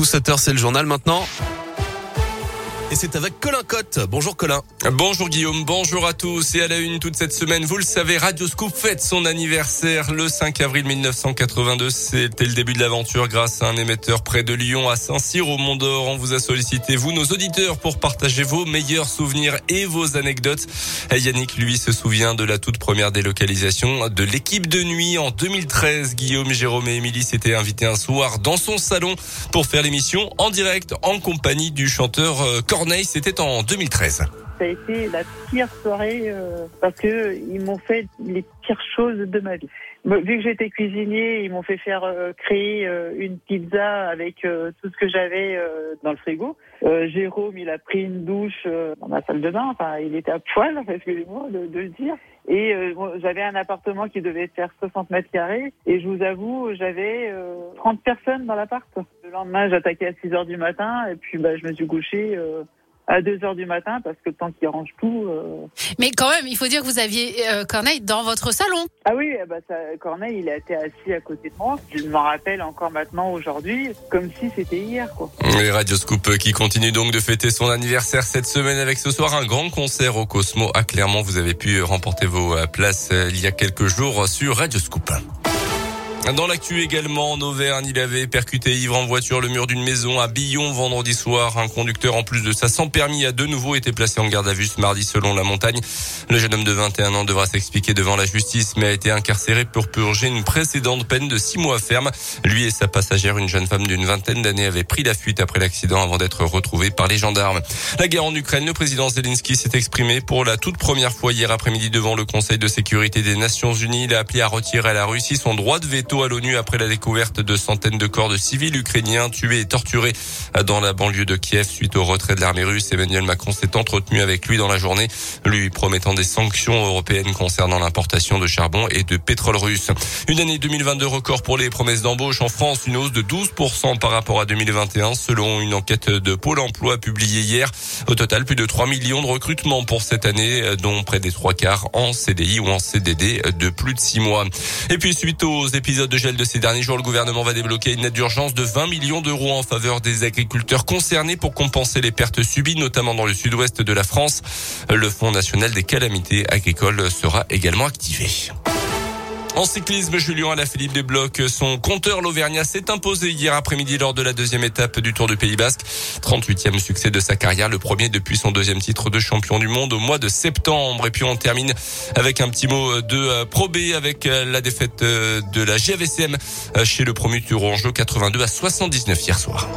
partout. 7 heures, c'est le journal maintenant. Et c'est avec Colin Cotte. Bonjour Colin. Bonjour Guillaume, bonjour à tous. Et à la une toute cette semaine, vous le savez, Radio Scoop fête son anniversaire le 5 avril 1982. C'était le début de l'aventure grâce à un émetteur près de Lyon à Saint-Cyr au Mont d'Or. On vous a sollicité, vous, nos auditeurs, pour partager vos meilleurs souvenirs et vos anecdotes. Yannick, lui, se souvient de la toute première délocalisation de l'équipe de nuit en 2013. Guillaume, Jérôme et Émilie s'étaient invités un soir dans son salon pour faire l'émission en direct en compagnie du chanteur euh, C'était en 2013. Ça a été la pire soirée euh, parce que ils m'ont fait les pires choses de ma vie. Vu que j'étais cuisinier, ils m'ont fait faire euh, créer euh, une pizza avec tout ce que j'avais dans le frigo. Jérôme, il a pris une douche dans ma salle de bain. Enfin, il était à poil, excusez-moi de, le dire. Et j'avais un appartement qui devait faire 60 mètres carrés. Et je vous avoue, j'avais 30 personnes dans l'appart. Le lendemain, j'attaquais à 6 heures du matin. Et puis, bah, je me suis couché à 2 heures du matin parce que tant qu'il range tout. Euh... Mais quand même, il faut dire que vous aviez euh, Corneille dans votre salon. Ah oui, bah ça, Corneille, il a été assis à côté de moi. Je m'en rappelle encore maintenant aujourd'hui, comme si c'était hier. Quoi. Et Radio Scoop qui continue donc de fêter son anniversaire cette semaine avec ce soir un grand concert au Cosmo à Clermont. Vous avez pu remporter vos euh, places euh, il y a quelques jours sur Radio Scoop. Dans l'actu également, en Auvergne, il avait percuté ivre en voiture le mur d'une maison à Billon vendredi soir. Un conducteur, en plus de ça, sans permis, a de nouveau été placé en garde à vue ce mardi selon la montagne. Le jeune homme de 21 ans devra s'expliquer devant la justice, mais a été incarcéré pour purger une précédente peine de six mois ferme. Lui et sa passagère, une jeune femme d'une vingtaine d'années, avaient pris la fuite après l'accident avant d'être retrouvés par les gendarmes. La guerre en Ukraine, le président Zelensky s'est exprimé pour la toute première fois hier après-midi devant le Conseil de sécurité des Nations Unies. Il a appelé à retirer à la Russie son droit de veto à l'ONU après la découverte de centaines de corps de civils ukrainiens tués et torturés dans la banlieue de Kiev suite au retrait de l'armée russe. Emmanuel Macron s'est entretenu avec lui dans la journée, lui promettant des sanctions européennes concernant l'importation de charbon et de pétrole russe. Une année 2022 record pour les promesses d'embauche en France, une hausse de 12% par rapport à 2021 selon une enquête de Pôle emploi publiée hier. Au total, plus de 3 millions de recrutements pour cette année, dont près des trois quarts en CDI ou en CDD de plus de 6 mois. Et puis suite aux épisodes de gel de ces derniers jours, le gouvernement va débloquer une aide d'urgence de 20 millions d'euros en faveur des agriculteurs concernés pour compenser les pertes subies, notamment dans le sud-ouest de la France. Le Fonds national des calamités agricoles sera également activé. En cyclisme, Julien Alaphilippe débloque son compteur. L'Auvergnat s'est imposé hier après-midi lors de la deuxième étape du Tour du Pays Basque. 38e succès de sa carrière, le premier depuis son deuxième titre de champion du monde au mois de septembre. Et puis on termine avec un petit mot de Pro B avec la défaite de la GAVCM chez le premier Tourangeau 82 à 79 hier soir.